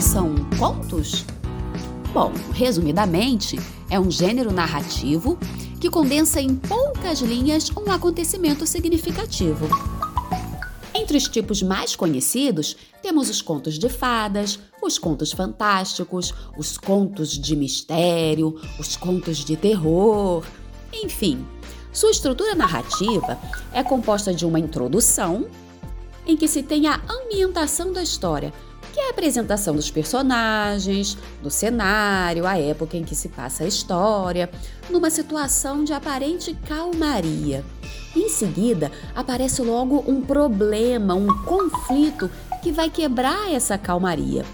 são contos? Bom, resumidamente, é um gênero narrativo que condensa em poucas linhas um acontecimento significativo. Entre os tipos mais conhecidos, temos os contos de fadas, os contos fantásticos, os contos de mistério, os contos de terror, enfim. Sua estrutura narrativa é composta de uma introdução, em que se tem a ambientação da história, que é a apresentação dos personagens, do cenário, a época em que se passa a história, numa situação de aparente calmaria. Em seguida, aparece logo um problema, um conflito que vai quebrar essa calmaria.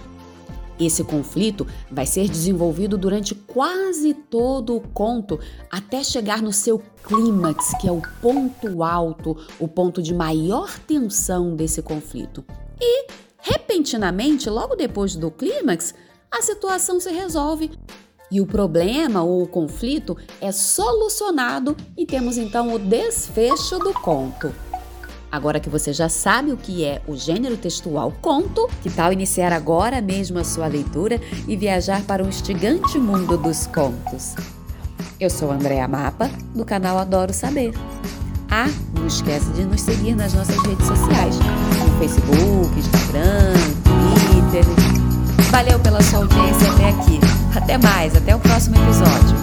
Esse conflito vai ser desenvolvido durante quase todo o conto até chegar no seu clímax, que é o ponto alto, o ponto de maior tensão desse conflito. E repentinamente, logo depois do clímax, a situação se resolve e o problema ou o conflito é solucionado e temos então o desfecho do conto. Agora que você já sabe o que é o gênero textual conto, que tal iniciar agora mesmo a sua leitura e viajar para um instigante mundo dos contos? Eu sou Andréa Mapa, do canal Adoro Saber. Ah, não esquece de nos seguir nas nossas redes sociais, no Facebook, Instagram, Twitter. Valeu pela sua audiência até aqui. Até mais, até o próximo episódio.